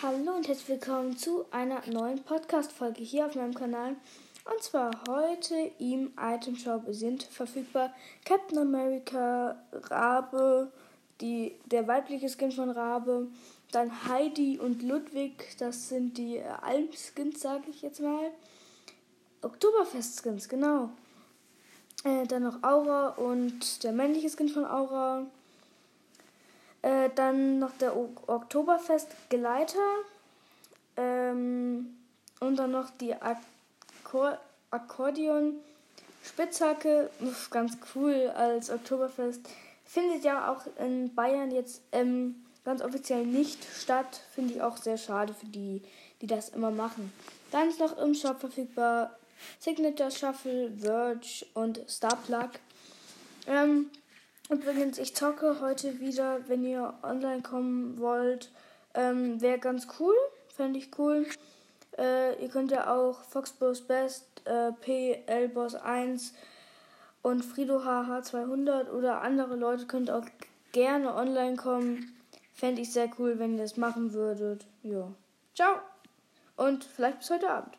Hallo und herzlich willkommen zu einer neuen Podcast-Folge hier auf meinem Kanal. Und zwar heute im Item Shop sind verfügbar Captain America, Rabe, die, der weibliche Skin von Rabe, dann Heidi und Ludwig, das sind die Alm-Skins, sage ich jetzt mal. Oktoberfest-Skins, genau. Äh, dann noch Aura und der männliche Skin von Aura. Äh, dann noch der o Oktoberfest-Geleiter. Ähm, und dann noch die Akkor Akkordeon-Spitzhacke. Ganz cool als Oktoberfest. Findet ja auch in Bayern jetzt ähm, ganz offiziell nicht statt. Finde ich auch sehr schade für die, die das immer machen. Dann ist noch im Shop verfügbar Signature Shuffle, Verge und Star Plug. Ähm, übrigens, ich zocke heute wieder, wenn ihr online kommen wollt. Ähm, Wäre ganz cool, fände ich cool. Äh, ihr könnt ja auch Foxboss Best, äh, PL Boss 1 und Frido HH200 oder andere Leute könnt auch gerne online kommen. Fände ich sehr cool, wenn ihr das machen würdet. Ja. Ciao. Und vielleicht bis heute Abend.